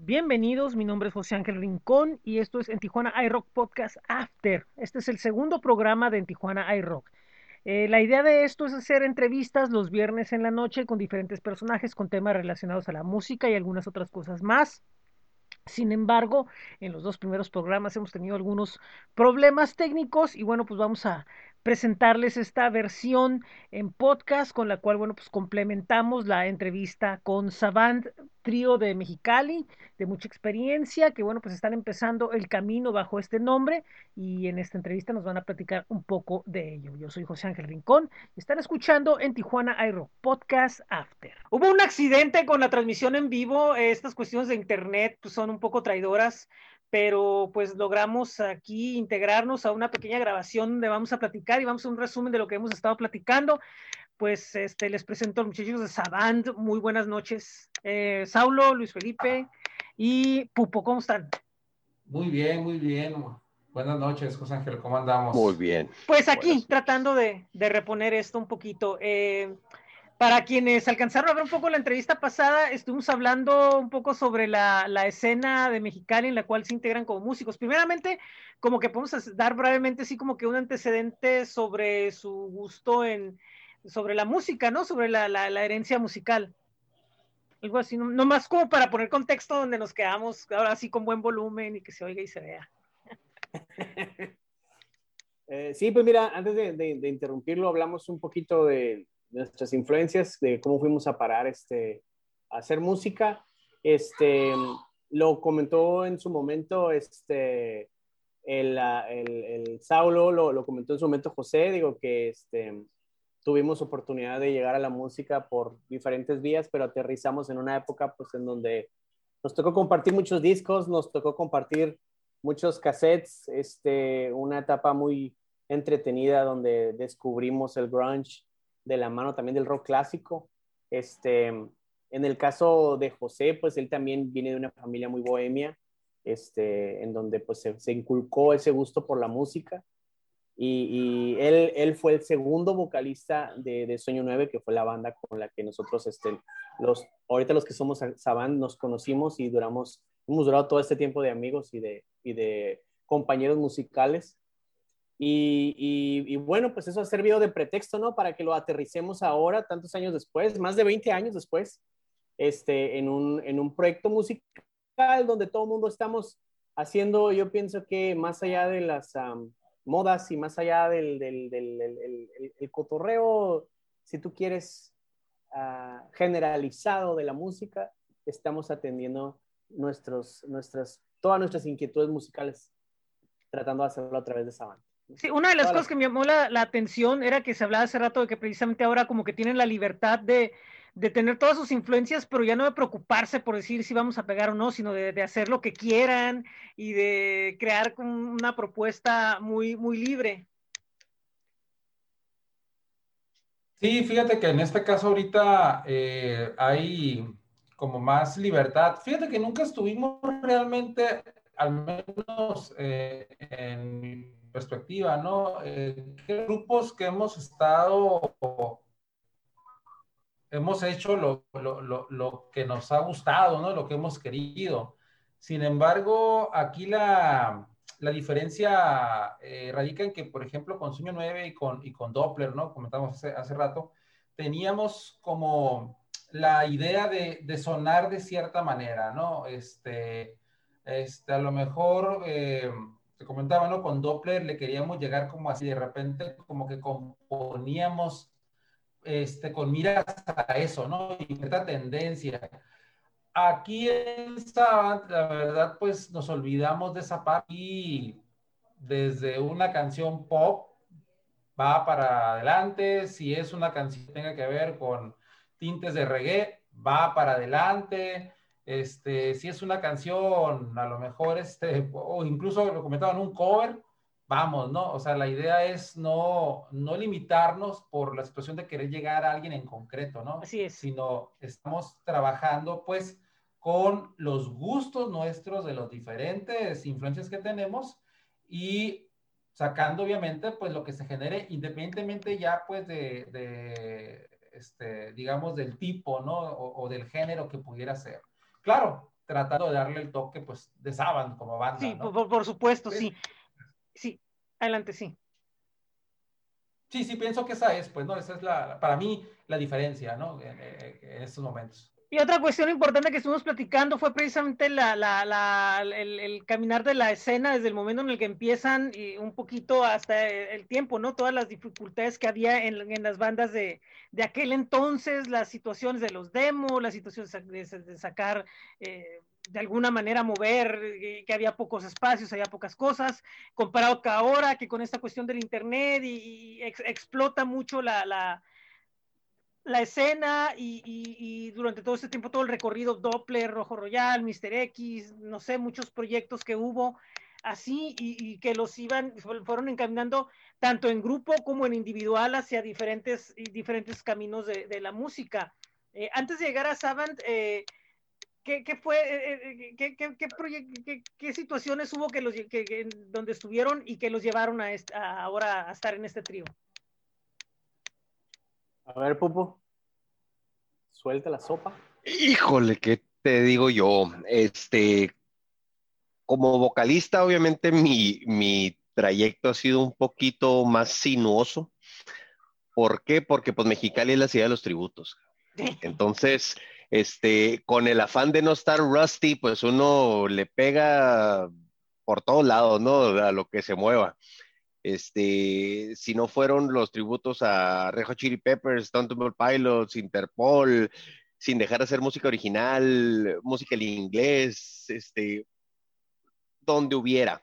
Bienvenidos, mi nombre es José Ángel Rincón y esto es en Tijuana iRock Podcast After. Este es el segundo programa de en Tijuana iRock. Eh, la idea de esto es hacer entrevistas los viernes en la noche con diferentes personajes con temas relacionados a la música y algunas otras cosas más. Sin embargo, en los dos primeros programas hemos tenido algunos problemas técnicos y bueno, pues vamos a presentarles esta versión en podcast con la cual, bueno, pues complementamos la entrevista con Savant, trío de Mexicali, de mucha experiencia, que bueno, pues están empezando el camino bajo este nombre y en esta entrevista nos van a platicar un poco de ello. Yo soy José Ángel Rincón y están escuchando en Tijuana Aero Podcast After. Hubo un accidente con la transmisión en vivo, estas cuestiones de internet pues, son un poco traidoras pero pues logramos aquí integrarnos a una pequeña grabación donde vamos a platicar y vamos a un resumen de lo que hemos estado platicando. Pues este, les presento a los muchachos de Savant. Muy buenas noches. Eh, Saulo, Luis Felipe y Pupo, ¿cómo están? Muy bien, muy bien. Buenas noches, José Ángel, ¿cómo andamos? Muy bien. Pues aquí, tratando de, de, reponer esto un poquito. Eh, para quienes alcanzaron a ver un poco la entrevista pasada, estuvimos hablando un poco sobre la, la, escena de Mexicali en la cual se integran como músicos. Primeramente, como que podemos dar brevemente así como que un antecedente sobre su gusto en, sobre la música, ¿no? Sobre la, la, herencia musical. Algo así, no, más como para poner contexto donde nos quedamos, ahora sí con buen volumen y que se oiga y se vea. eh, sí, pues mira, antes de interrumpirlo, hablamos un poquito de nuestras influencias, de cómo fuimos a parar este, a hacer música. Este, lo comentó en su momento este, el, el, el Saulo, lo, lo, comentó en su momento José, digo que este, tuvimos oportunidad de llegar a la música por diferentes vías, pero aterrizamos en una época pues en donde nos tocó compartir muchos discos, nos tocó compartir muchos cassettes, este, una etapa muy entretenida donde descubrimos el grunge, de la mano también del rock clásico. Este, en el caso de José, pues él también viene de una familia muy bohemia, este, en donde pues se, inculcó ese gusto por la música. Y, y él, él, fue el segundo vocalista de, de, Sueño 9, que fue la banda con la que nosotros, este, los, ahorita los que somos Saban, nos conocimos y duramos, hemos durado todo este tiempo de amigos y de, y de compañeros musicales. Y, y, y, bueno, pues eso ha servido de pretexto, ¿no? Para que lo aterricemos ahora, tantos años después, más de 20 años después, este, en, un, en un proyecto musical donde todo el mundo estamos haciendo, yo pienso que más allá de las um, modas y más allá del, del, del el, el, cotorreo, si tú quieres, uh, generalizado de la música, estamos atendiendo nuestros, nuestras, todas nuestras inquietudes musicales, tratando de hacerlo a través de esa banda. Sí, una de las cosas que me llamó la, la, atención era que se hablaba hace rato de que precisamente ahora como que tienen la libertad de, de, tener todas sus influencias, pero ya no de preocuparse por decir si vamos a pegar o no, sino de, de hacer lo que quieran y de crear una propuesta muy, muy libre. Sí, fíjate que en este caso ahorita eh, hay como más libertad. Fíjate que nunca estuvimos realmente, al menos eh, en perspectiva, ¿no? Eh, ¿Qué grupos que hemos estado, hemos hecho lo, lo, lo, lo, que nos ha gustado, ¿no? Lo que hemos querido. Sin embargo, aquí la, la diferencia eh, radica en que, por ejemplo, con Sueño 9 y con, y con Doppler, ¿no? Comentamos hace, rato, teníamos como la idea de, de, sonar de cierta manera, ¿no? Este, este a lo mejor... Eh, te comentaba, ¿no? Con Doppler le queríamos llegar como así, de repente como que componíamos este, con miras a eso, ¿no? Y cierta tendencia. Aquí en Savant, la verdad, pues nos olvidamos de esa parte y desde una canción pop va para adelante, si es una canción que tenga que ver con tintes de reggae, va para adelante, este, si es una canción, a lo mejor, este, o incluso lo comentaban, un cover, vamos, ¿no? O sea, la idea es no, no limitarnos por la situación de querer llegar a alguien en concreto, ¿no? Así es. Sino estamos trabajando, pues, con los gustos nuestros de los diferentes influencias que tenemos y sacando, obviamente, pues, lo que se genere, independientemente ya, pues, de, de este, digamos, del tipo, ¿no? O, o del género que pudiera ser. Claro, tratando de darle el toque, pues, de Saban como banda. Sí, ¿no? por, por, supuesto, sí. Sí, adelante, sí. Sí, sí, pienso que esa es, pues, ¿no? Esa es la, para mí, la diferencia, ¿no? En, en estos momentos. Y otra cuestión importante que estuvimos platicando fue precisamente la, la, la, el, el, caminar de la escena desde el momento en el que empiezan y un poquito hasta el tiempo, ¿no? Todas las dificultades que había en, en las bandas de, de, aquel entonces, las situaciones de los demos, las situaciones de, de sacar, eh, de alguna manera mover, eh, que había pocos espacios, había pocas cosas, comparado que ahora que con esta cuestión del Internet y, y ex, explota mucho la, la escena y, y, y, durante todo este tiempo, todo el recorrido Doppler, Rojo Royal, Mister X, no sé, muchos proyectos que hubo así y, y, que los iban, fueron encaminando tanto en grupo como en individual hacia diferentes, diferentes caminos de, de la música. Eh, antes de llegar a Savant, eh, ¿qué, ¿qué, fue, eh, qué, qué, qué, qué, situaciones hubo que los, que, donde estuvieron y que los llevaron a, a ahora a estar en este trío? A ver, Pupo, suelta la sopa. Híjole, ¿qué te digo yo? Este, como vocalista, obviamente mi, mi trayecto ha sido un poquito más sinuoso. ¿Por qué? Porque pues Mexicali es la ciudad de los tributos. Entonces, este, con el afán de no estar rusty, pues uno le pega por todos lados, ¿no? A lo que se mueva. Este, si no fueron los tributos a Rejo Chili Peppers, Stone Temple Pilots, Interpol, sin dejar de hacer música original, música en inglés, este, donde hubiera,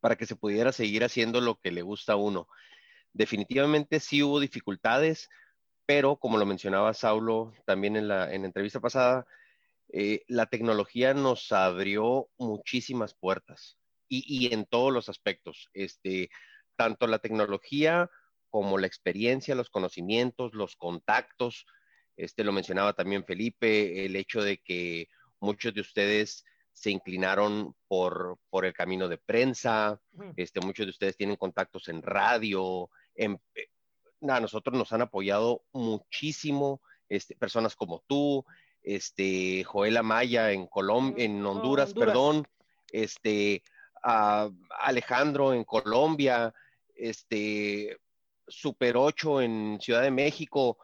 para que se pudiera seguir haciendo lo que le gusta a uno. Definitivamente sí hubo dificultades, pero como lo mencionaba Saulo también en la, en la entrevista pasada, eh, la tecnología nos abrió muchísimas puertas y en todos los aspectos. Este, tanto la tecnología como la experiencia, los conocimientos, los contactos. Este lo mencionaba también Felipe, el hecho de que muchos de ustedes se inclinaron por, por el camino de prensa, este, muchos de ustedes tienen contactos en radio, en, nada, nosotros nos han apoyado muchísimo, este, personas como tú, este, Joel Amaya en Colombia, en Honduras, oh, Honduras, perdón, este, Alejandro en Colombia, este, Super 8 en Ciudad de México,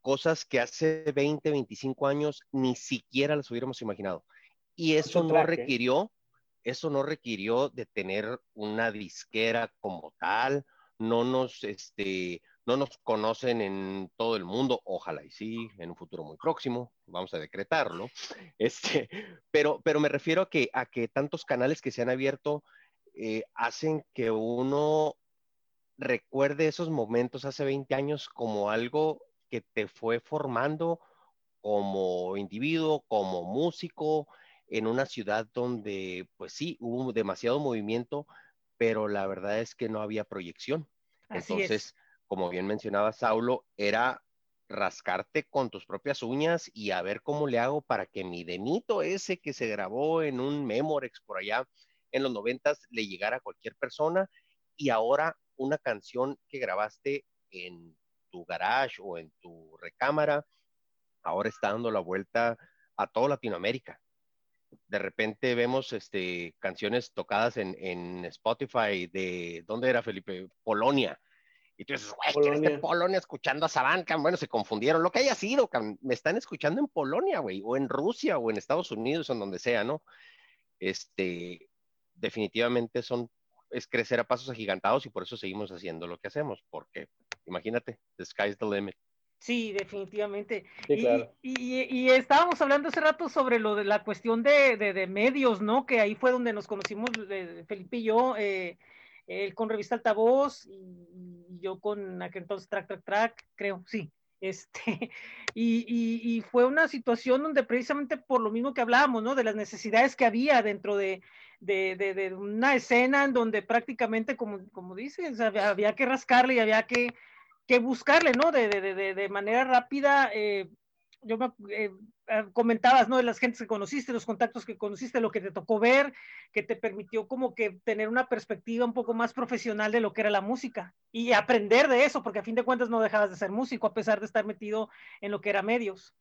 cosas que hace 20, 25 años ni siquiera las hubiéramos imaginado. Y eso no requirió, eso no requirió de tener una disquera como tal, no nos, este, no nos conocen en todo el mundo, ojalá y sí, en un futuro muy próximo, vamos a decretarlo, este, pero, pero me refiero a que, a que tantos canales que se han abierto eh, hacen que uno recuerde esos momentos hace 20 años como algo que te fue formando como individuo, como músico, en una ciudad donde, pues sí, hubo demasiado movimiento, pero la verdad es que no había proyección. Así Entonces, es. como bien mencionaba Saulo, era rascarte con tus propias uñas y a ver cómo le hago para que mi demito ese que se grabó en un Memorex por allá en los noventas le llegara a cualquier persona y ahora una canción que grabaste en tu garage o en tu recámara, ahora está dando la vuelta a toda Latinoamérica. De repente vemos este, canciones tocadas en, en Spotify de, ¿dónde era Felipe? Polonia. Y tú dices, güey, ¿quién está en Polonia escuchando a Sabanca? Bueno, se confundieron. Lo que haya sido, me están escuchando en Polonia, güey, o en Rusia, o en Estados Unidos, en donde sea, ¿no? Este, definitivamente son es crecer a pasos agigantados y por eso seguimos haciendo lo que hacemos, porque imagínate, the sky's the limit. Sí, definitivamente. Sí, claro. y, y, y, estábamos hablando hace rato sobre lo de la cuestión de, de, de medios, ¿no? Que ahí fue donde nos conocimos eh, Felipe y yo, eh, él con Revista Altavoz y, y, yo con aquel entonces Track, Track, Track, creo, sí. Este, y, y, y, fue una situación donde precisamente por lo mismo que hablábamos, ¿no? De las necesidades que había dentro de, de, de, una escena en donde prácticamente, como, como dices, había, que rascarle y había que, que buscarle, ¿no? De, de manera rápida. Eh, yo me eh, comentabas, ¿no? De las gentes que conociste, los contactos que conociste, lo que te tocó ver, que te permitió como que tener una perspectiva un poco más profesional de lo que era la música y aprender de eso, porque a fin de cuentas no dejabas de ser músico a pesar de estar metido en lo que era medios.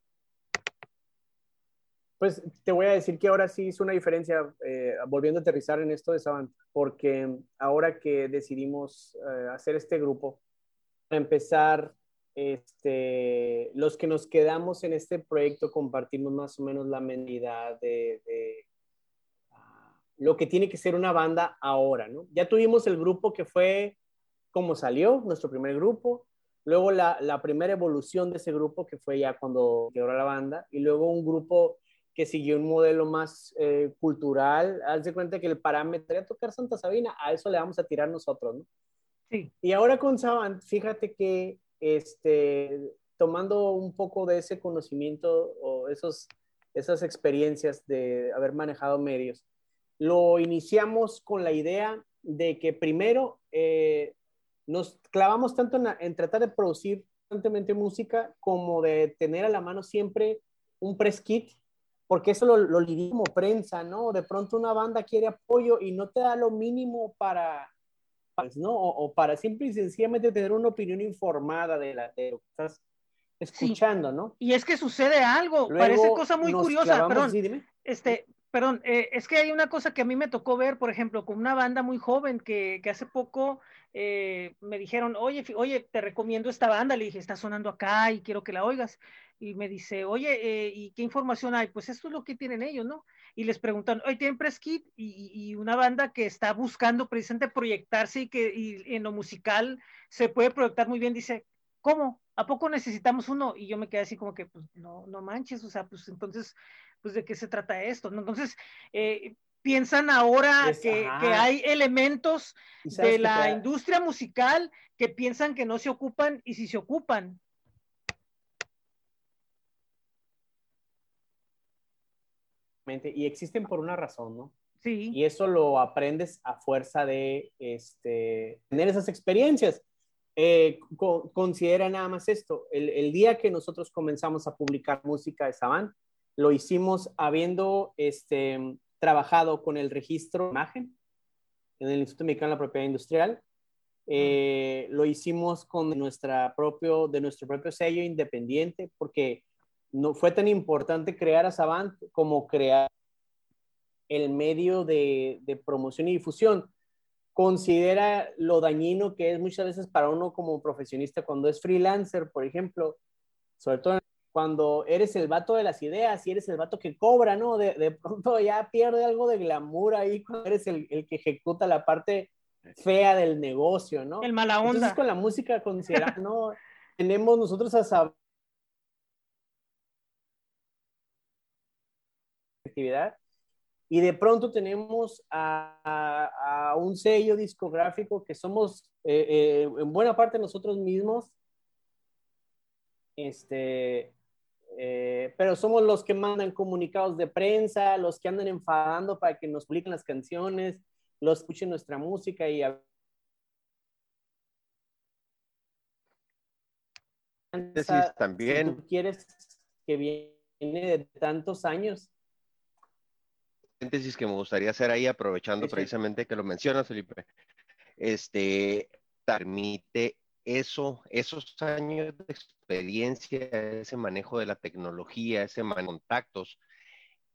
Pues te voy a decir que ahora sí hizo una diferencia, eh, volviendo a aterrizar en esto de Savant, porque ahora que decidimos eh, hacer este grupo, para empezar, este, los que nos quedamos en este proyecto compartimos más o menos la medida de, uh, lo que tiene que ser una banda ahora, ¿no? Ya tuvimos el grupo que fue como salió, nuestro primer grupo, luego la, la primera evolución de ese grupo que fue ya cuando quebró la banda, y luego un grupo que siguió un modelo más eh, cultural. Haz de cuenta que el parámetro era tocar Santa Sabina, a eso le vamos a tirar nosotros, ¿no? Sí. Y ahora con Savant, fíjate que este, tomando un poco de ese conocimiento o esos, esas experiencias de haber manejado medios, lo iniciamos con la idea de que primero eh, nos clavamos tanto en, en, tratar de producir constantemente música como de tener a la mano siempre un press kit porque eso lo, lo como prensa, ¿no? De pronto una banda quiere apoyo y no te da lo mínimo para, pues, ¿no? O, o, para simple y sencillamente tener una opinión informada de, la, de lo que estás escuchando, sí. ¿no? Y es que sucede algo, Luego parece cosa muy curiosa, clavamos, perdón, sí, dime. este, perdón, eh, es que hay una cosa que a mí me tocó ver, por ejemplo, con una banda muy joven que, que hace poco eh, me dijeron, oye, oye, te recomiendo esta banda, le dije, está sonando acá y quiero que la oigas y me dice, oye, eh, ¿y qué información hay? Pues esto es lo que tienen ellos, ¿no? Y les preguntan, oye, ¿tienen press kit? Y, y, una banda que está buscando precisamente proyectarse y que y en lo musical se puede proyectar muy bien, dice, ¿cómo? ¿A poco necesitamos uno? Y yo me quedé así como que, pues no, no manches, o sea, pues entonces, pues de qué se trata esto, ¿no? Entonces, eh, piensan ahora es, que, que, hay elementos de la industria musical que piensan que no se ocupan y si se ocupan, y existen por una razón, ¿no? Sí. Y eso lo aprendes a fuerza de este, tener esas experiencias. Eh, co considera nada más esto, el, el, día que nosotros comenzamos a publicar música de Saban, lo hicimos habiendo este, trabajado con el registro de imagen en el Instituto Mexicano de la Propiedad Industrial. Eh, lo hicimos con nuestra propio, de nuestro propio sello independiente, porque no fue tan importante crear a Savant como crear el medio de, de, promoción y difusión. Considera lo dañino que es muchas veces para uno como profesionista cuando es freelancer, por ejemplo, sobre todo cuando eres el vato de las ideas y eres el vato que cobra, ¿no? De, de pronto ya pierde algo de glamour ahí cuando eres el, el, que ejecuta la parte fea del negocio, ¿no? El mala onda. Entonces con la música considera, ¿no? Tenemos nosotros a Savant actividad y de pronto tenemos a, a, a un sello discográfico que somos eh, eh, en buena parte nosotros mismos, este, eh, pero somos los que mandan comunicados de prensa, los que andan enfadando para que nos publiquen las canciones, los escuchen nuestra música y a también. Si tú quieres que viene de tantos años, paréntesis que me gustaría hacer ahí, aprovechando sí, sí. precisamente que lo mencionas, Felipe. Este permite eso, esos años de experiencia, ese manejo de la tecnología, ese manejo de contactos,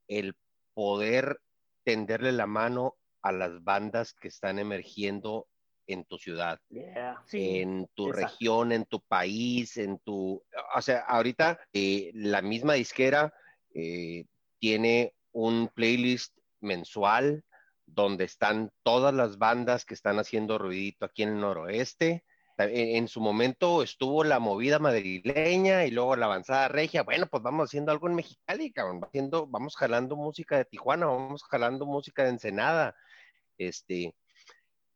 el poder tenderle la mano a las bandas que están emergiendo en tu ciudad, yeah, sí, en tu exacto. región, en tu país, en tu... O sea, ahorita eh, la misma disquera eh, tiene un playlist mensual donde están todas las bandas que están haciendo ruidito aquí en el noroeste. En, su momento estuvo la movida madrileña y luego la avanzada regia. Bueno, pues vamos haciendo algo en Mexicali, cabrón. Haciendo, vamos jalando música de Tijuana, vamos jalando música de Ensenada. Este,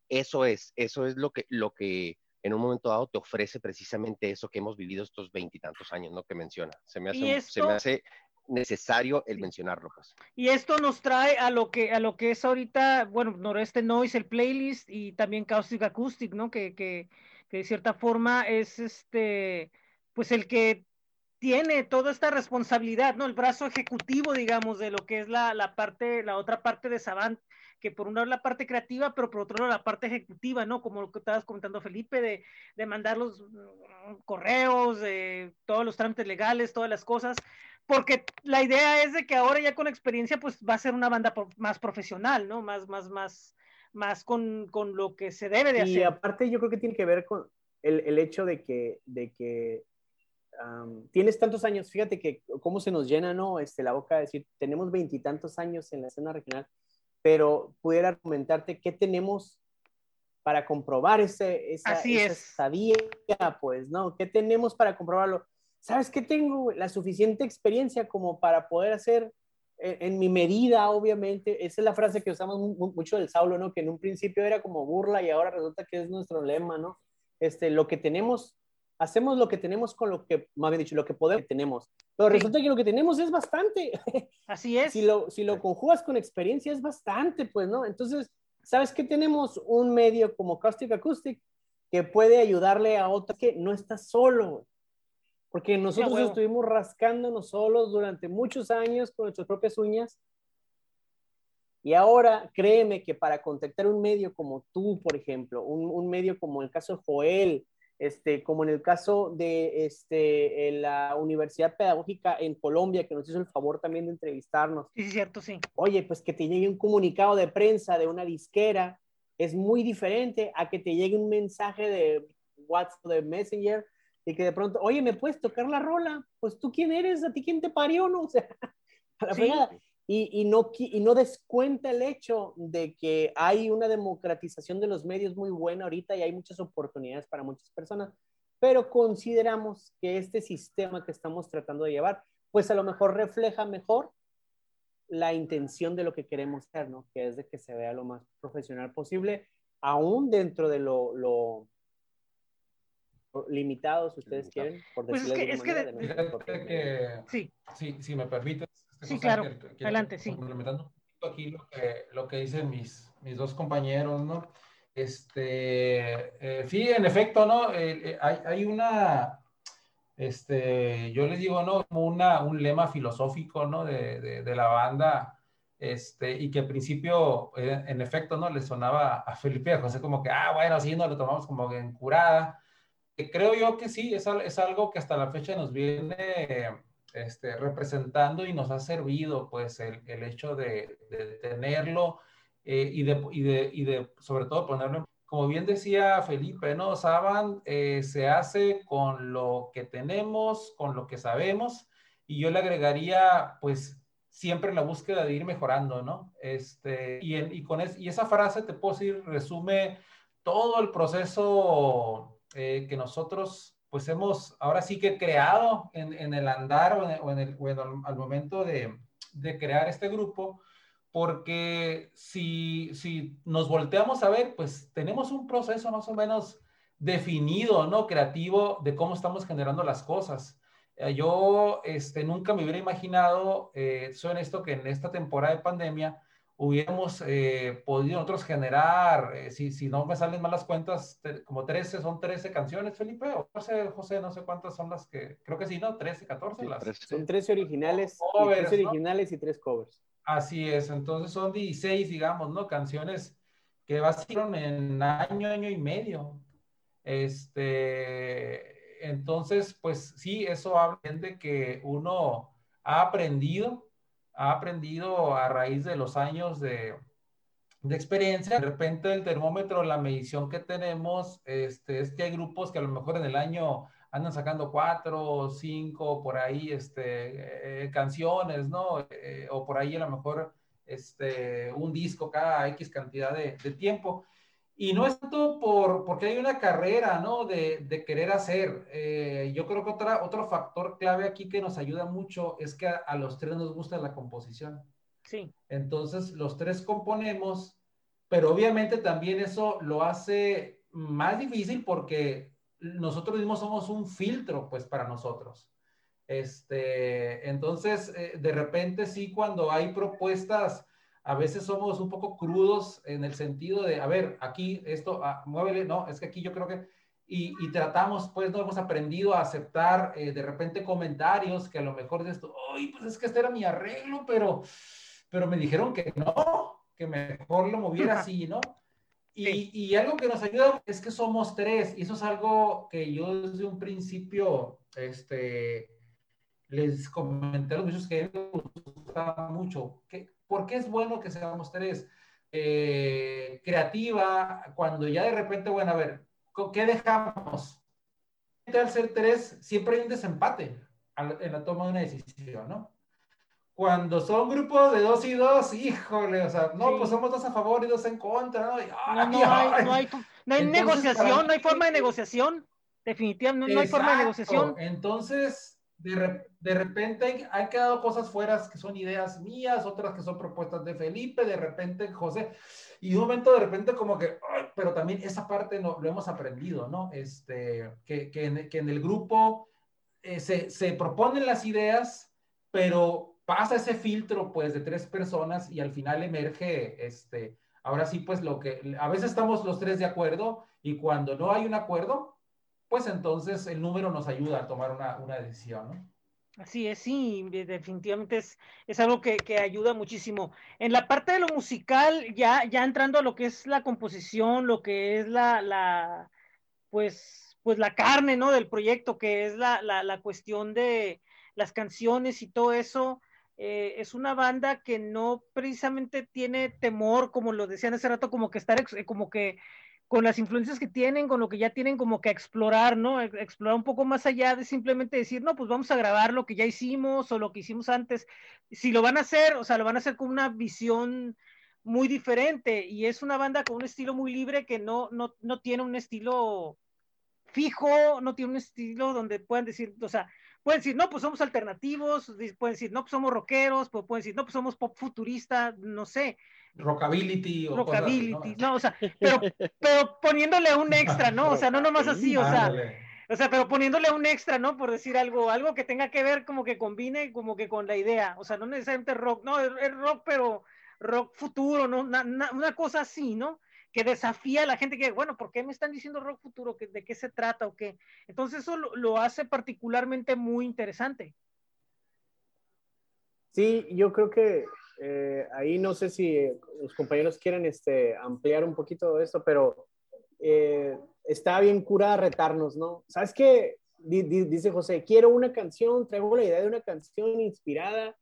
eso es, eso es lo que, lo que en un momento dado te ofrece precisamente eso que hemos vivido estos veintitantos años, ¿no? Que menciona. Se me hace, esto... se me hace necesario el mencionarlo. Pues. Y esto nos trae a lo que a lo que es ahorita, bueno, Noroeste Noise, el playlist y también Caustic Acoustic, ¿no? Que, que, que de cierta forma es este, pues el que tiene toda esta responsabilidad, ¿no? El brazo ejecutivo, digamos, de lo que es la, la parte, la otra parte de Savant, que por un lado la parte creativa, pero por otro lado la parte ejecutiva, ¿no? Como lo que estabas comentando, Felipe, de, de mandar los correos, de todos los trámites legales, todas las cosas, porque la idea es de que ahora ya con experiencia pues va a ser una banda más profesional, ¿no? Más, más, más, más con, con lo que se debe de hacer. Y aparte yo creo que tiene que ver con el, el hecho de que, de que tienes tantos años, fíjate que cómo se nos llena, ¿no? Este, la boca de decir, tenemos veintitantos años en la escena regional, pero pudiera comentarte qué tenemos para comprobar ese, esa, Así es. pues, ¿no? ¿Qué tenemos para comprobarlo? ¿Sabes qué tengo? La suficiente experiencia como para poder hacer en, mi medida, obviamente. Esa es la frase que usamos mucho del Saulo, ¿no? Que en un principio era como burla y ahora resulta que es nuestro lema, ¿no? Este, lo que tenemos, hacemos lo que tenemos con lo que, más bien dicho, lo que podemos, tenemos. Pero resulta que lo que tenemos es bastante. Así es. Si lo, si lo conjugas con experiencia es bastante, pues, ¿no? Entonces, ¿sabes qué tenemos? Un medio como Caustic Acoustic que puede ayudarle a otro que no está solo. Porque nosotros estuvimos rascándonos solos durante muchos años con nuestras propias uñas. Y ahora, créeme que para contactar un medio como tú, por ejemplo, un, un medio como el caso de Joel, este, como en el caso de este, la Universidad Pedagógica en Colombia, que nos hizo el favor también de entrevistarnos. Sí, es cierto, sí. Oye, pues que te llegue un comunicado de prensa de una disquera es muy diferente a que te llegue un mensaje de WhatsApp, de Messenger, y que de pronto, oye, ¿me puedes tocar la rola? Pues tú quién eres, a ti quién te parió, ¿no? O sea, a la sí. Y, y, no, y no descuenta el hecho de que hay una democratización de los medios muy buena ahorita y hay muchas oportunidades para muchas personas, pero consideramos que este sistema que estamos tratando de llevar, pues a lo mejor refleja mejor la intención de lo que queremos hacer, ¿no? Que es de que se vea lo más profesional posible, aún dentro de lo, lo limitados, si ustedes quieren, por pues es que, es que, de, de que, sí. sí, si me permites. Sí, claro, que, que adelante, sí. Complementando aquí lo que, lo que dicen mis, mis dos compañeros, ¿no? Este, eh, sí, en efecto, ¿no? Eh, eh, hay, hay, una, este, yo les digo, ¿no? Como una, un lema filosófico, ¿no? De, de, de la banda, este, y que al principio, eh, en efecto, ¿no? Le sonaba a Felipe a José como que, ah, bueno, sí, nos lo tomamos como en curada, creo yo que sí, es, es, algo que hasta la fecha nos viene este, representando y nos ha servido, pues, el, el hecho de, de tenerlo eh, y, de, y, de, y, de, sobre todo, ponerlo, como bien decía Felipe, ¿no? Saban eh, se hace con lo que tenemos, con lo que sabemos, y yo le agregaría, pues, siempre la búsqueda de ir mejorando, ¿no? Este, y, en, y con es, y esa frase, te puedo decir, resume todo el proceso eh, que nosotros pues hemos ahora sí que creado en, en el andar o, en, o en el, o en el, al momento de, de, crear este grupo, porque si, si nos volteamos a ver, pues tenemos un proceso más o menos definido, ¿no? Creativo de cómo estamos generando las cosas. Eh, yo este, nunca me hubiera imaginado, eh, soy esto que en esta temporada de pandemia, hubiéramos eh, podido nosotros generar, eh, si, si, no me salen mal las cuentas, como 13, son 13 canciones, Felipe, o no sé, José, no sé cuántas son las que, creo que sí, ¿no? 13, 14. Sí, las, 13. Son 13 originales, covers, y 13 originales ¿no? y 3 covers. Así es, entonces son 16, digamos, ¿no? Canciones que basieron en año, año y medio. Este, entonces, pues sí, eso habla de que uno ha aprendido ha aprendido a raíz de los años de, de, experiencia. De repente el termómetro, la medición que tenemos, este, es que hay grupos que a lo mejor en el año andan sacando cuatro, cinco, por ahí, este, eh, canciones, ¿no? Eh, o por ahí a lo mejor este, un disco cada X cantidad de, de tiempo. Y no es tanto por, porque hay una carrera, ¿no? De, de querer hacer. Eh, yo creo que otra, otro factor clave aquí que nos ayuda mucho es que a, a, los tres nos gusta la composición. Sí. Entonces, los tres componemos, pero obviamente también eso lo hace más difícil porque nosotros mismos somos un filtro, pues, para nosotros. Este, entonces, eh, de repente sí, cuando hay propuestas a veces somos un poco crudos en el sentido de, a ver, aquí esto, ah, muévele, no, es que aquí yo creo que, y, y tratamos, pues no hemos aprendido a aceptar eh, de repente comentarios que a lo mejor de esto, ay, pues es que este era mi arreglo, pero, pero me dijeron que no, que mejor lo moviera así, ¿no? Y, y, algo que nos ayuda es que somos tres, y eso es algo que yo desde un principio, este, les comenté a los muchachos que me gustaba mucho. ¿Qué, ¿Por qué es bueno que seamos tres? Eh, creativa, cuando ya de repente, bueno, a ver, ¿qué dejamos? Al ser tres, siempre hay un desempate en la toma de una decisión, ¿no? Cuando son grupos de dos y dos, híjole, o sea, no, pues somos dos a favor y dos en contra, ¿no? no, no, hay, no, hay, no hay negociación, no hay forma de negociación, definitivamente no, hay forma de negociación. Entonces, de, de repente han quedado cosas fuera que son ideas mías, otras que son propuestas de Felipe, de repente José, y un momento de repente como que, pero también esa parte no, lo hemos aprendido, ¿no? Este, que, que en el grupo eh, se, se proponen las ideas, pero pasa ese filtro pues de tres personas y al final emerge este, ahora sí pues lo que, a veces estamos los tres de acuerdo y cuando no hay un acuerdo, pues entonces el número nos ayuda a tomar una, una decisión, ¿no? Así es, sí, definitivamente es, es algo que, que, ayuda muchísimo. En la parte de lo musical, ya, ya entrando a lo que es la composición, lo que es la, la pues, pues la carne, ¿no? Del proyecto, que es la, la, la cuestión de las canciones y todo eso, eh, es una banda que no precisamente tiene temor, como lo decían hace rato, como que estar, como que con las influencias que tienen, con lo que ya tienen como que explorar, ¿no? Explorar un poco más allá de simplemente decir, no, pues vamos a grabar lo que ya hicimos o lo que hicimos antes. Si lo van a hacer, o sea, lo van a hacer con una visión muy diferente y es una banda con un estilo muy libre que no, no, no tiene un estilo fijo, no tiene un estilo donde puedan decir, o sea, pueden decir, no, pues somos alternativos, pueden decir, no, pues somos rockeros, pueden decir, no, pues somos pop futurista, no sé. Rockability. O Rockability, ¿no? o sea, pero, pero poniéndole un extra, ¿no? O sea, no nomás así, o sea. O sea, pero poniéndole un extra, ¿no? Por decir algo, algo que tenga que ver como que combine como que con la idea. O sea, no necesariamente rock, no, es rock, pero rock futuro, ¿no? Una, una cosa así, ¿no? que desafía a la gente que, bueno, ¿por qué me están diciendo rock futuro? ¿De qué se trata o qué? Entonces eso lo, hace particularmente muy interesante. Sí, yo creo que eh, ahí no sé si los compañeros quieren este, ampliar un poquito esto, pero eh, está bien cura retarnos, ¿no? ¿Sabes qué? dice José, quiero una canción, traigo la idea de una canción inspirada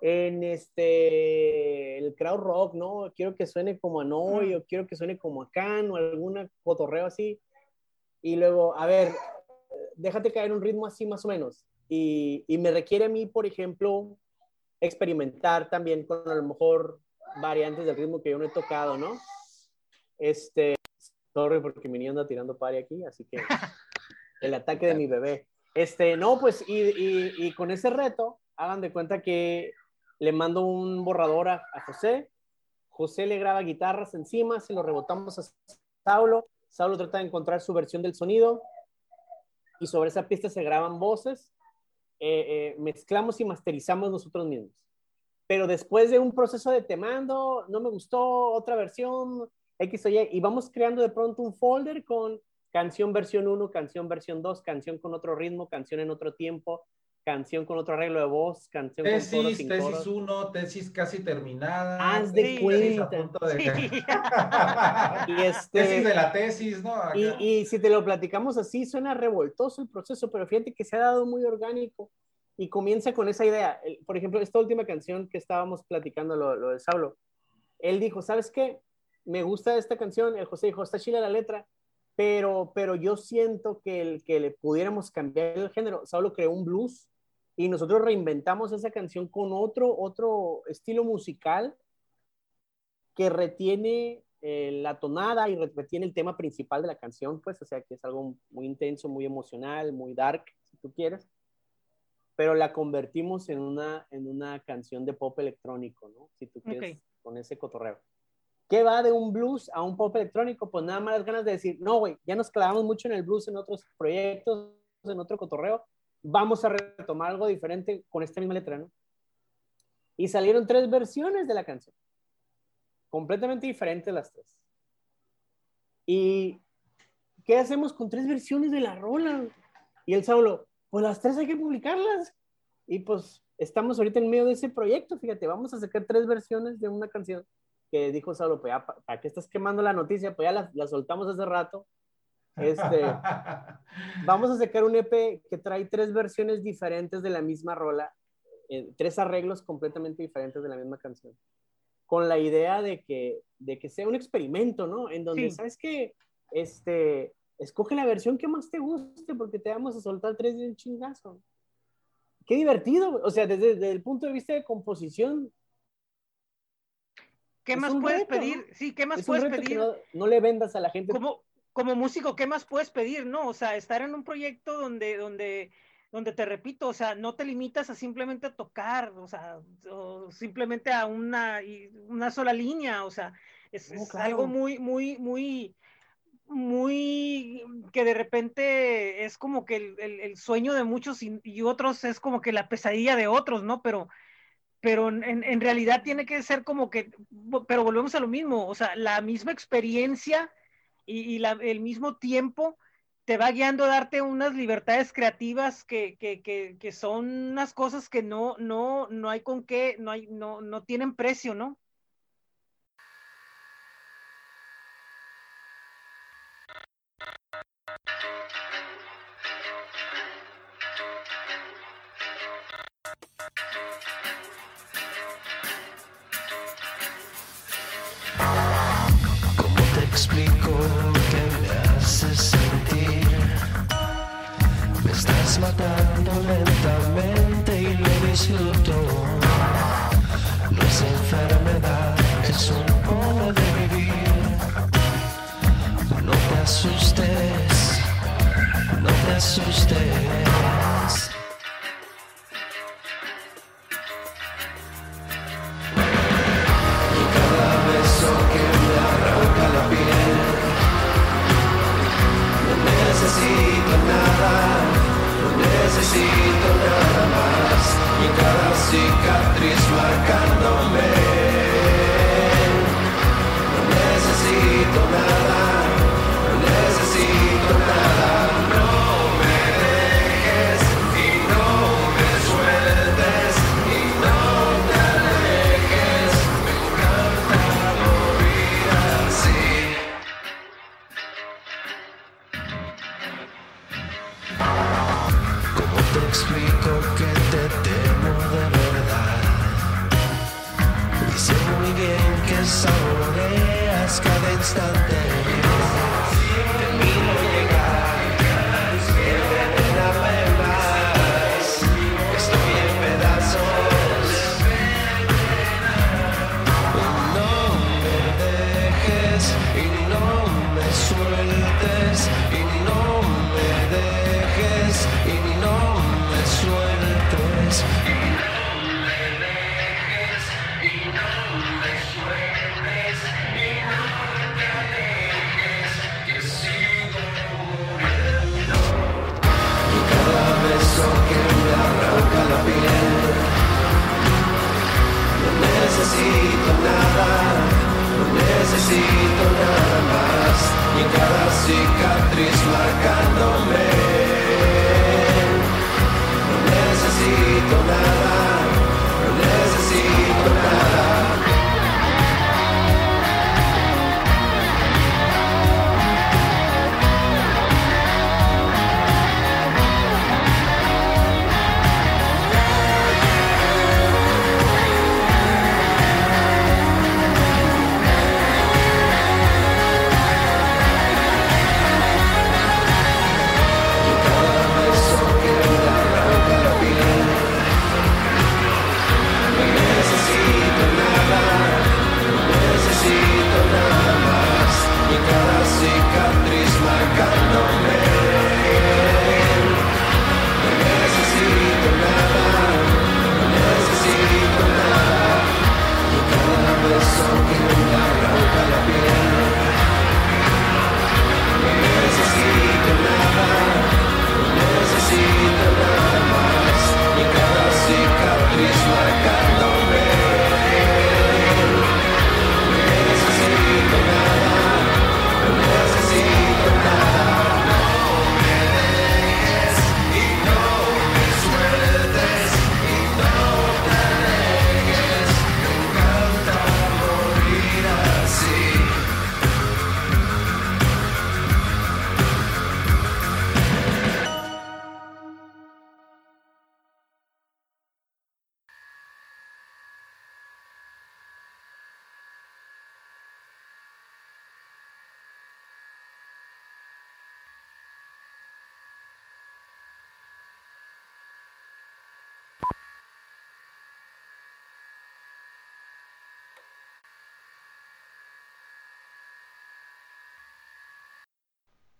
en este, el crowd rock, ¿no? Quiero que suene como a Noy, o quiero que suene como a Can, o alguna cotorreo así. Y luego, a ver, déjate caer un ritmo así más o menos. Y, y me requiere a mí, por ejemplo, experimentar también con a lo mejor variantes del ritmo que yo no he tocado, ¿no? Este, sorry porque mi niño anda tirando pari aquí, así que el ataque de mi bebé. Este, no, pues, y, y, y con ese reto, hagan de cuenta que le mando un borrador a, José, José le graba guitarras encima, se lo rebotamos a Saulo, Saulo trata de encontrar su versión del sonido y sobre esa pista se graban voces, eh, eh, mezclamos y masterizamos nosotros mismos. Pero después de un proceso de te mando, no me gustó, otra versión, X o Y, y vamos creando de pronto un folder con canción versión 1, canción versión 2, canción con otro ritmo, canción en otro tiempo, canción con otro arreglo de voz, canción tesis, con tesis Tesis 1, tesis casi terminada. Haz de cuenta. y este, tesis de la tesis, ¿no? Y, y, si te lo platicamos así, suena revoltoso el proceso, pero fíjate que se ha dado muy orgánico y comienza con esa idea. por ejemplo, esta última canción que estábamos platicando, lo, lo de Saulo, él dijo, ¿sabes qué? Me gusta esta canción, el José dijo, está chila la letra, pero, pero yo siento que, el, que le pudiéramos cambiar el género. Saulo creó un blues y nosotros reinventamos esa canción con otro, otro estilo musical que retiene eh, la tonada y retiene el tema principal de la canción, pues, o sea, que es algo muy intenso, muy emocional, muy dark, si tú quieres, pero la convertimos en una, en una canción de pop electrónico, ¿no? Si tú quieres, con ese cotorreo. ¿Qué va de un blues a un pop electrónico? Pues nada más las ganas de decir, no, güey, ya nos clavamos mucho en el blues en otros proyectos, en otro cotorreo, vamos a retomar algo diferente con esta misma letra, ¿no? Y salieron tres versiones de la canción, completamente diferentes las tres. ¿Y qué hacemos con tres versiones de la rola? Y el Saulo, pues las tres hay que publicarlas. Y pues estamos ahorita en medio de ese proyecto, fíjate, vamos a sacar tres versiones de una canción que dijo Saulo, pues ¿para qué estás quemando la noticia? Pues ya la soltamos hace rato Este, vamos a sacar un EP que trae tres versiones diferentes de la misma rola, eh, tres arreglos completamente diferentes de la misma canción, con la idea de que, de que sea un experimento, ¿no? En donde, ¿sabes qué? Este, escoge la versión que más te guste porque te vamos a soltar tres de un chingazo. Qué divertido, o sea, desde, el punto de vista de composición. ¿Qué más puedes pedir? Sí, ¿qué más puedes pedir? No, le vendas a la gente. Como, como músico, ¿qué más puedes pedir? No, o sea, estar en un proyecto donde, donde, donde te repito, o sea, no te limitas a simplemente tocar, o sea, o simplemente a una, una sola línea, o sea, es, algo muy, muy, muy, muy que de repente es como que el, sueño de muchos y, otros es como que la pesadilla de otros, ¿no? Pero, pero en, realidad tiene que ser como que, pero volvemos a lo mismo, o sea, la misma experiencia y, el mismo tiempo te va guiando a darte unas libertades creativas que, que, son unas cosas que no, no, no hay con qué, no, hay, no, no tienen precio, ¿no? No es enfermedad, es un modo de vivir. No te asustes, no te asustes.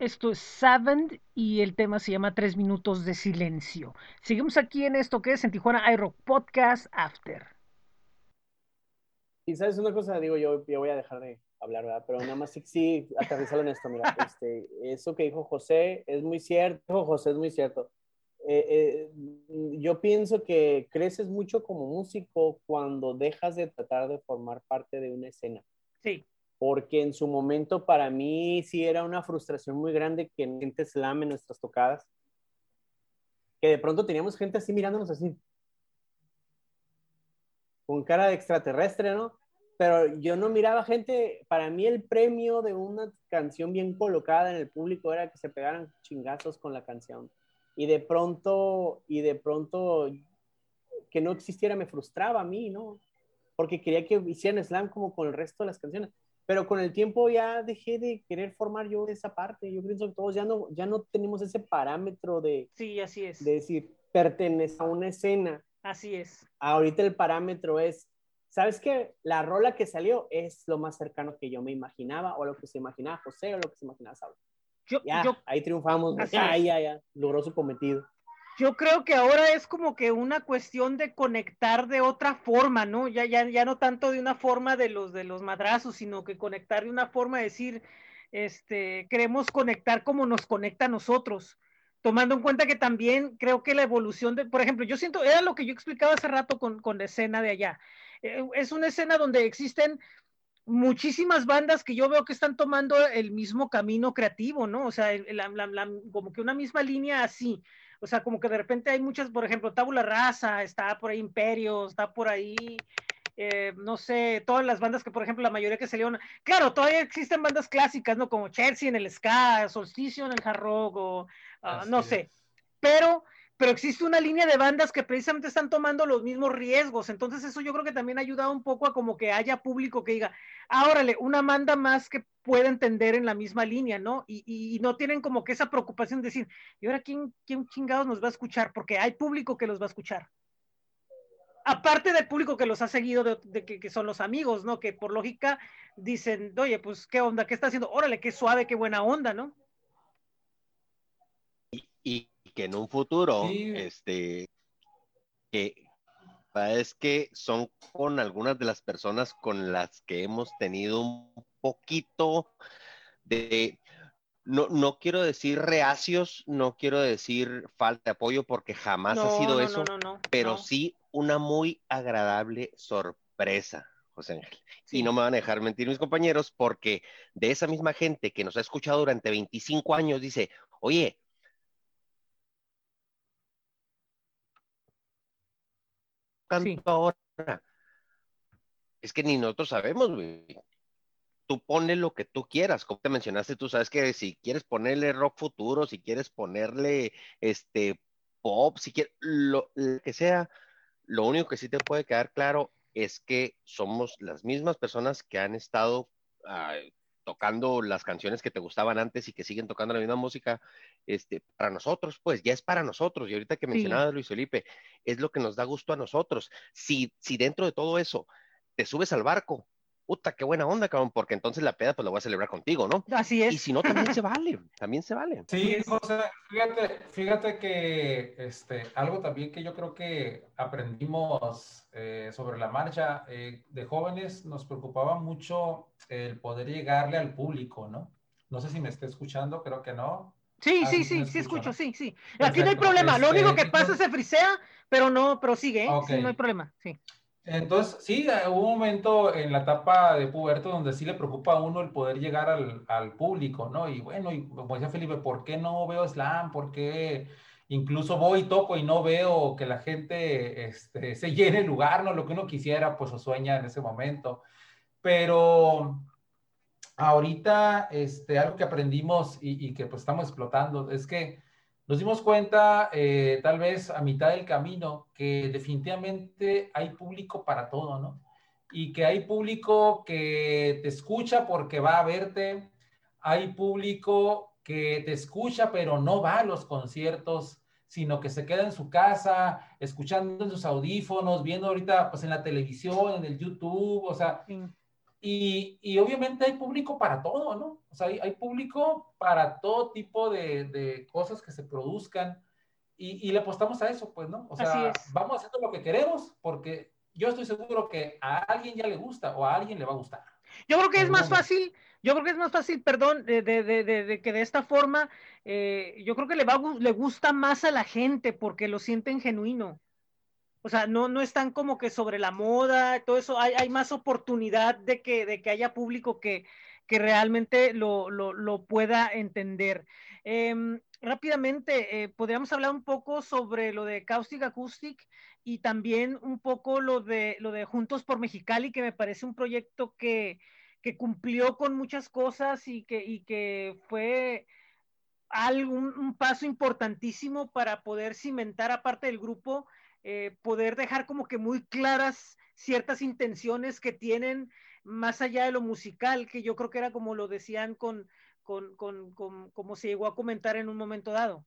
Esto es Savant y el tema se llama Tres Minutos de Silencio. Seguimos aquí en esto que es en Tijuana iRock Podcast After. Y sabes una cosa, digo yo, yo voy a dejar de hablar, ¿verdad? Pero nada más sí, sí aterrizarlo en esto, mira, este, eso que dijo José es muy cierto, José es muy cierto. Eh, eh, yo pienso que creces mucho como músico cuando dejas de tratar de formar parte de una escena. Sí. Porque en su momento para mí sí era una frustración muy grande que gente slame nuestras tocadas. Que de pronto teníamos gente así mirándonos así. Con cara de extraterrestre, ¿no? Pero yo no miraba gente, para mí el premio de una canción bien colocada en el público era que se pegaran chingazos con la canción y de pronto, y de pronto que no existiera me frustraba a mí, ¿no? Porque quería que hicieran slam como con el resto de las canciones. Pero con el tiempo ya dejé de querer formar yo esa parte. Yo pienso que todos ya no, ya no tenemos ese parámetro de, Sí, así es. de decir, pertenece a una escena. Así es. Ahorita el parámetro es, ¿sabes qué? La rola que salió es lo más cercano que yo me imaginaba, o lo que se imaginaba José, o lo que se imaginaba Saulo. Yo, Ya, yo, ahí triunfamos. Ya, ya, ya. Logró su cometido. Yo creo que ahora es como que una cuestión de conectar de otra forma, ¿no? Ya, ya, ya no tanto de una forma de los de los madrazos, sino que conectar de una forma de decir, este, queremos conectar como nos conecta a nosotros. Tomando en cuenta que también creo que la evolución de, por ejemplo, yo siento, era lo que yo explicaba hace rato con, con la escena de allá. Eh, es una escena donde existen muchísimas bandas que yo veo que están tomando el mismo camino creativo, ¿no? O sea, la- como que una misma línea así. O sea, como que de repente hay muchas, por ejemplo, Tabula Rasa, está por ahí Imperio, está por ahí, eh, no sé, todas las bandas que, por ejemplo, la mayoría que salieron. Claro, todavía existen bandas clásicas, ¿no? Como Chelsea en el ska, Solsticio en el hard rock, o ah, no sé. Pero, pero existe una línea de bandas que precisamente están tomando los mismos riesgos. Entonces, eso yo creo que también ha ayudado un poco a como que haya público que diga, ah, órale, una banda más que pueda entender en la misma línea, ¿no? Y, y- no tienen como que esa preocupación de decir, ¿y ahora quién, quién chingados nos va a escuchar? Porque hay público que los va a escuchar. Aparte del público que los ha seguido, de, de que, que son los amigos, ¿no? Que por lógica dicen, oye, pues, ¿qué onda? ¿Qué está haciendo? Órale, qué suave, qué buena onda, ¿no? y que en un futuro, Sí. este, que es que son con algunas de las personas con las que hemos tenido un poquito de, no, no quiero decir reacios, no quiero decir falta de apoyo porque jamás ha sido no, eso, no, pero sí una muy agradable sorpresa, José Ángel. Sí. Y no me van a dejar mentir mis compañeros porque de esa misma gente que nos ha escuchado durante 25 años dice, oye, canto Sí. ahora. Es que ni nosotros sabemos, güey. Tú ponle lo que tú quieras, como te mencionaste, tú sabes que si quieres ponerle rock futuro, si quieres ponerle este pop, si quieres lo, que sea, lo único que sí te puede quedar claro es que somos las mismas personas que han estado ah, tocando las canciones que te gustaban antes y que siguen tocando la misma música, este, para nosotros, pues ya es para nosotros. Y ahorita que Sí. mencionaba Luis Felipe, es lo que nos da gusto a nosotros. Si, si dentro de todo eso te subes al barco, puta, qué buena onda, cabrón, porque entonces la peda pues la voy a celebrar contigo, ¿no? Así Y es. si no, también se vale, también se vale. Sí, José, fíjate, fíjate que este, algo también que yo creo que aprendimos eh, sobre la marcha eh, de jóvenes, nos preocupaba mucho el poder llegarle al público, ¿no? No sé si me está escuchando, creo que no. Sí, Ah, sí, sí, sí, escucho, escucho, ¿no? sí, sí. Aquí no hay problema, lo este, único que pasa entonces- se frisea, pero no, pero sigue, ¿eh? Sí, no hay problema, sí. Entonces, sí, eh, hubo un momento en la etapa de puberto donde sí le preocupa a uno el poder llegar al, al público, ¿no? Y bueno, y como decía Felipe, ¿por qué no veo slam? ¿Por qué incluso voy y toco y no veo que la gente este, se llene el lugar, ¿no? Lo que uno quisiera, pues, o sueña en ese momento. Pero ahorita, este, algo que aprendimos y, y que pues estamos explotando es que nos dimos cuenta, eh, tal vez a mitad del camino, que definitivamente hay público para todo, ¿no? Y que hay público que te escucha porque va a verte, hay público que te escucha pero no va a los conciertos, sino que se queda en su casa, escuchando en sus audífonos, viendo ahorita pues en la televisión, en el YouTube, o sea, sí. Y, y, obviamente hay público para todo, ¿no? O sea, hay, hay público para todo tipo de, de, cosas que se produzcan y, y, le apostamos a eso, pues, ¿no? O sea, vamos haciendo lo que queremos porque yo estoy seguro que a alguien ya le gusta o a alguien le va a gustar. Yo creo que es más fácil, yo creo que es más fácil, perdón, de, de, de, de que de esta forma, eh, yo creo que le, va, le gusta más a la gente porque lo sienten genuino. O sea, no, no están como que sobre la moda, todo eso, hay, hay más oportunidad de que, de que haya público que, que realmente lo, lo, lo pueda entender. Eh, rápidamente, eh, podríamos hablar un poco sobre lo de Caustic Acoustic y también un poco lo de, lo de Juntos por Mexicali, que me parece un proyecto que, que cumplió con muchas cosas y que, y que fue algo, un, un paso importantísimo para poder cimentar, aparte del grupo, eh, poder dejar como que muy claras ciertas intenciones que tienen más allá de lo musical, que yo creo que era como lo decían con, con, con, con como se llegó a comentar en un momento dado.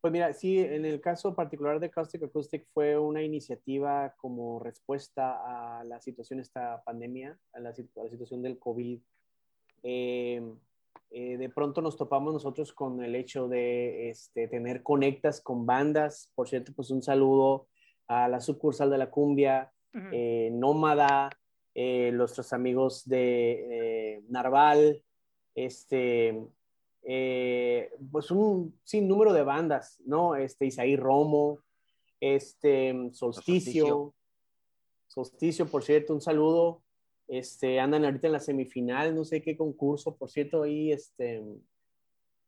Pues mira, sí, en el caso particular de Caustic Acoustic fue una iniciativa como respuesta a la situación, esta pandemia, a la, situación del COVID. Eh, eh, de pronto nos topamos nosotros con el hecho de este, tener conectas con bandas. Por cierto, pues un saludo a la sucursal de la cumbia, uh -huh. eh, Nómada, eh, nuestros amigos de Narval, este, pues un sinnúmero de bandas, ¿no? Este, Isaí Romo, este, Solsticio, Solsticio, Solsticio, por cierto, un saludo este, andan ahorita en la semifinal, no sé qué concurso, por cierto, ahí este,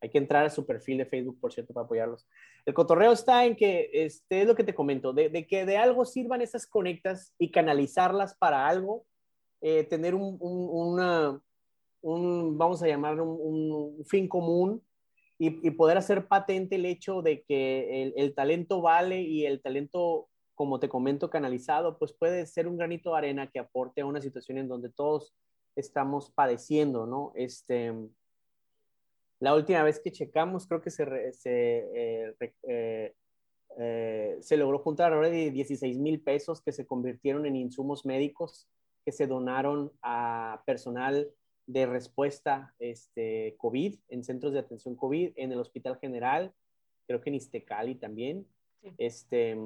hay que entrar a su perfil de Facebook, por cierto, para apoyarlos. El cotorreo está en que, este, es lo que te comento, de, que de algo sirvan esas conectas y canalizarlas para algo, eh, tener un, un, una, un, vamos a llamar, un, fin común y, poder hacer patente el hecho de que el talento vale y el talento como te comento, canalizado, pues puede ser un granito de arena que aporte a una situación en donde todos estamos padeciendo, ¿no? Este, la última vez que checamos, creo que se, se, eh, eh, eh, se logró juntar alrededor de 16 mil pesos que se convirtieron en insumos médicos que se donaron a personal de respuesta este, COVID, en centros de atención COVID, en el Hospital General, creo que en Iztecali también. Sí. Este,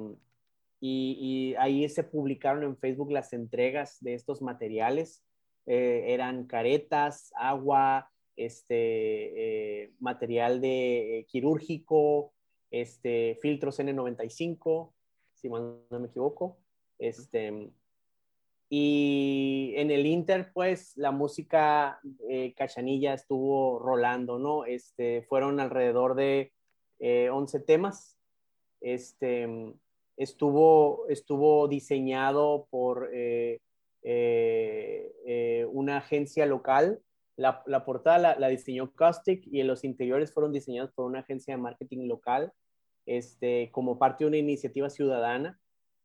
y, ahí se publicaron en Facebook las entregas de estos materiales. Eh, eran caretas, agua, este, eh, material de eh, quirúrgico, este, filtros N95, si no me equivoco. Este, y en el Inter, pues, la música cachanilla estuvo rolando, ¿no? Este, fueron alrededor de 11 temas. Este, estuvo, estuvo diseñado por eh, eh, eh, una agencia local. La, la portada la, la, diseñó Caustic y los interiores fueron diseñados por una agencia de marketing local este, como parte de una iniciativa ciudadana.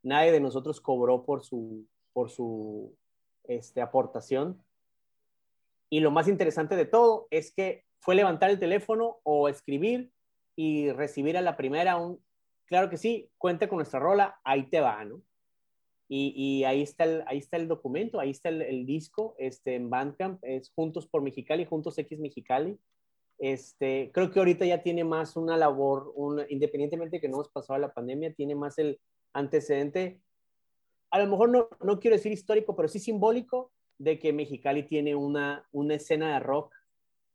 Nadie de nosotros cobró por su, por su este, aportación. Y lo más interesante de todo es que fue levantar el teléfono o escribir y recibir a la primera un, claro que sí, cuenta con nuestra rola, ahí te va, ¿no? Y, ahí, está el, ahí está el documento, ahí está el, disco, este, en Bandcamp, es Juntos por Mexicali, Juntos X Mexicali. Este, creo que ahorita ya tiene más una labor, independientemente de que no hemos pasado la pandemia, tiene más el antecedente, a lo mejor no, no quiero decir histórico, pero sí simbólico, de que Mexicali tiene una, una escena de rock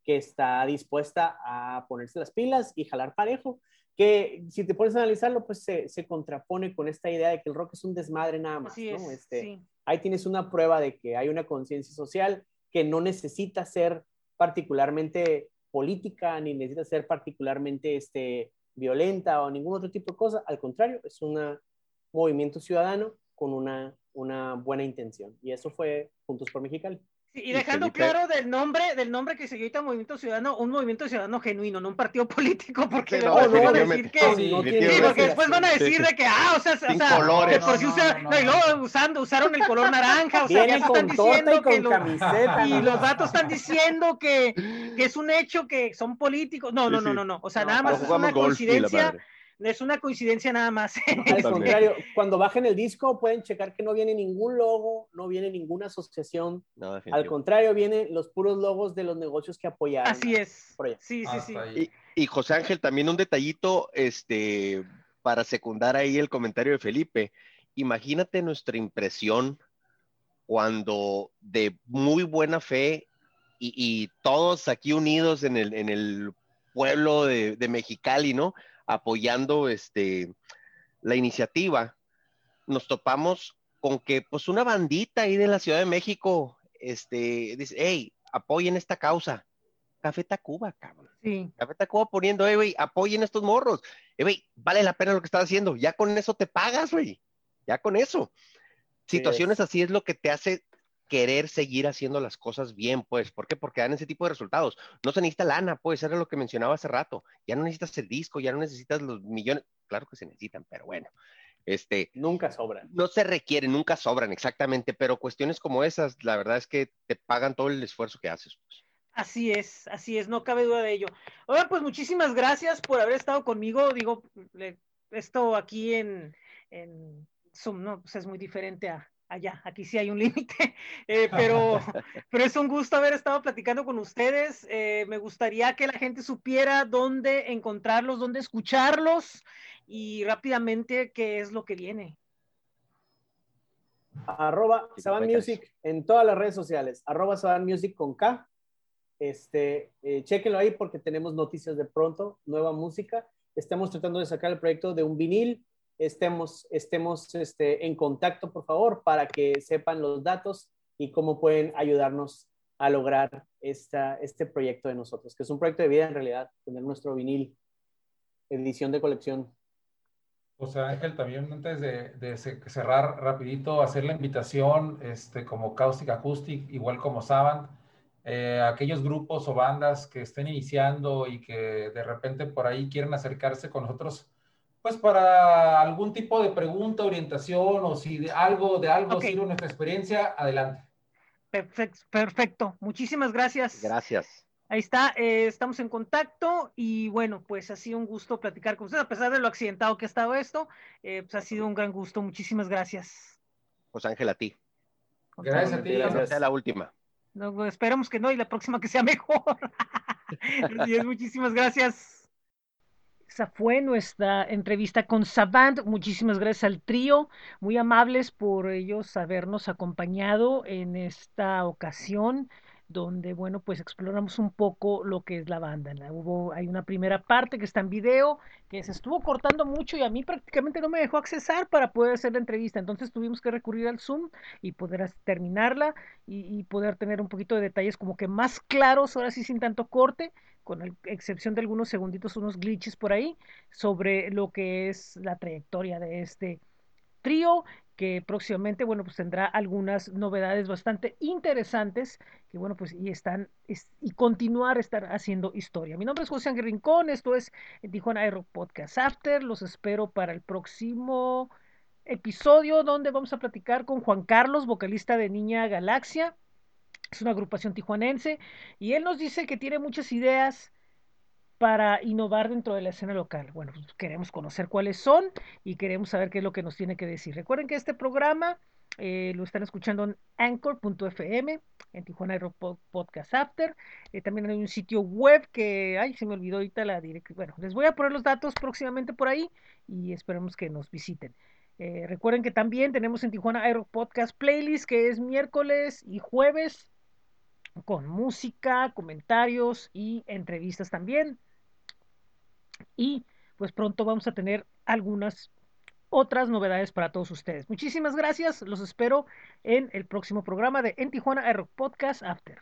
que está dispuesta a ponerse las pilas y jalar parejo que si te pones a analizarlo, pues se, se, contrapone con esta idea de que el rock es un desmadre nada más, Así ¿no? Es, este, sí. Ahí tienes una prueba de que hay una conciencia social que no necesita ser particularmente política, ni necesita ser particularmente este, violenta o ningún otro tipo de cosa, al contrario, es un movimiento ciudadano con una, una buena intención. Y eso fue Juntos por Mexicali. Y dejando claro del nombre, del nombre que se ahorita Movimiento Ciudadano, un movimiento ciudadano genuino, no un partido político, porque no, luego no, van a decir que, sí, no sí, porque después van a decir de que, ah, o sea, o sea colores. que por si usa, no, y luego usando, usaron el color naranja, o sea, ya están diciendo y que lo, camiseta, y los datos están diciendo que, que es un hecho que son políticos, no, no, no, no, no, o sea, nada más es una coincidencia es una coincidencia nada más. Al contrario, cuando bajen el disco pueden checar que no viene ningún logo, no viene ninguna asociación. No, Al contrario, vienen los puros logos de los negocios que apoyaron. Así es. Sí, sí, sí. y José Ángel, también un detallito, este, para secundar ahí el comentario de Felipe. Imagínate nuestra impresión cuando de muy buena fe y, y todos aquí unidos en el, en el pueblo de, de Mexicali, ¿no? Apoyando este, la iniciativa, nos topamos con que pues una bandita ahí de la Ciudad de México, este, dice, hey, apoyen esta causa. Café Tacuba, cabrón. Sí. Café Tacuba poniendo, eh, güey, apoyen estos morros. Eh, güey, vale la pena lo que estás haciendo. Ya con eso te pagas, güey. Ya con eso. Sí Situaciones es. así es lo que te hace querer seguir haciendo las cosas bien, pues. ¿Por qué? Porque dan ese tipo de resultados. No se necesita lana, pues, era lo que mencionaba hace rato. Ya no necesitas el disco, ya no necesitas los millones. Claro que se necesitan, pero bueno. Este, Nunca sobran. no se requieren, nunca sobran, exactamente, pero cuestiones como esas, la verdad es que te pagan todo el esfuerzo que haces. Pues. Así es, así es, no cabe duda de ello. Oigan, pues muchísimas gracias por haber estado conmigo. Digo, le- esto aquí en, en Zoom, ¿no? Pues es muy diferente a allá. Aquí sí hay un límite, eh, pero, pero es un gusto haber estado platicando con ustedes. Eh, me gustaría que la gente supiera dónde encontrarlos, dónde escucharlos y rápidamente qué es lo que viene. Arroba Saban. Music en todas las redes sociales. Arroba Saban Music con K. Este, eh, chéquenlo ahí porque tenemos noticias de pronto, nueva música. Estamos tratando de sacar el proyecto de un vinil. Estemos, estemos este, en contacto, por favor, para que sepan los datos y cómo pueden ayudarnos a lograr esta, este proyecto de nosotros, que es un proyecto de vida en realidad, tener nuestro vinil, edición de colección. José Ángel, también antes de, de ce- cerrar rapidito, hacer la invitación, este, como Caustic Acoustic, igual como Saban, eh, aquellos grupos o bandas que estén iniciando y que de repente por ahí quieren acercarse con nosotros, pues para algún tipo de pregunta, orientación o si de algo de algo Ok. sirve nuestra experiencia, adelante. Perfecto, perfecto. Muchísimas gracias. Gracias. Ahí está, eh, estamos en contacto y bueno, pues ha sido un gusto platicar con ustedes, a pesar de lo accidentado que ha estado esto, eh, pues ha sido un gran gusto. Muchísimas gracias. José Ángel, a ti. Gracias a ti. Gracias. sea la última. No, esperemos que no y la próxima que sea mejor. Así es, muchísimas gracias. Esa fue nuestra entrevista con Savant. Muchísimas gracias al trío, muy amables por ellos habernos acompañado en esta ocasión, donde, bueno, pues exploramos un poco lo que es la banda. Hubo, hay una primera parte que está en video, que se estuvo cortando mucho y a mí prácticamente no me dejó accesar para poder hacer la entrevista. Entonces tuvimos que recurrir al Zoom y poder terminarla y, y poder tener un poquito de detalles como que más claros, ahora sí sin tanto corte, con excepción de algunos segunditos, unos glitches por ahí, sobre lo que es la trayectoria de este trío, que próximamente, bueno, pues tendrá algunas novedades bastante interesantes, que bueno, pues y están, es- y continuar estar haciendo historia. Mi nombre es José Ángel Rincón, esto es Tijuana Aero Podcast After, los espero para el próximo episodio donde vamos a platicar con Juan Carlos, vocalista de Niña Galaxia. Es una agrupación tijuanense y él nos dice que tiene muchas ideas para innovar dentro de la escena local. Bueno, pues queremos conocer cuáles son y queremos saber qué es lo que nos tiene que decir. Recuerden que este programa eh, lo están escuchando en anchor.fm, en Tijuana Aero Po- Podcast After. Eh, también hay un sitio web que, ay, se me olvidó ahorita la dirección. Bueno, les voy a poner los datos próximamente por ahí y esperemos que nos visiten. Eh, recuerden que también tenemos en Tijuana Aero Podcast Playlist, que es miércoles y jueves, con música, comentarios y entrevistas también. Y pues pronto vamos a tener algunas otras novedades para todos ustedes. Muchísimas gracias, los espero en el próximo programa de En Tijuana Aero Podcast After.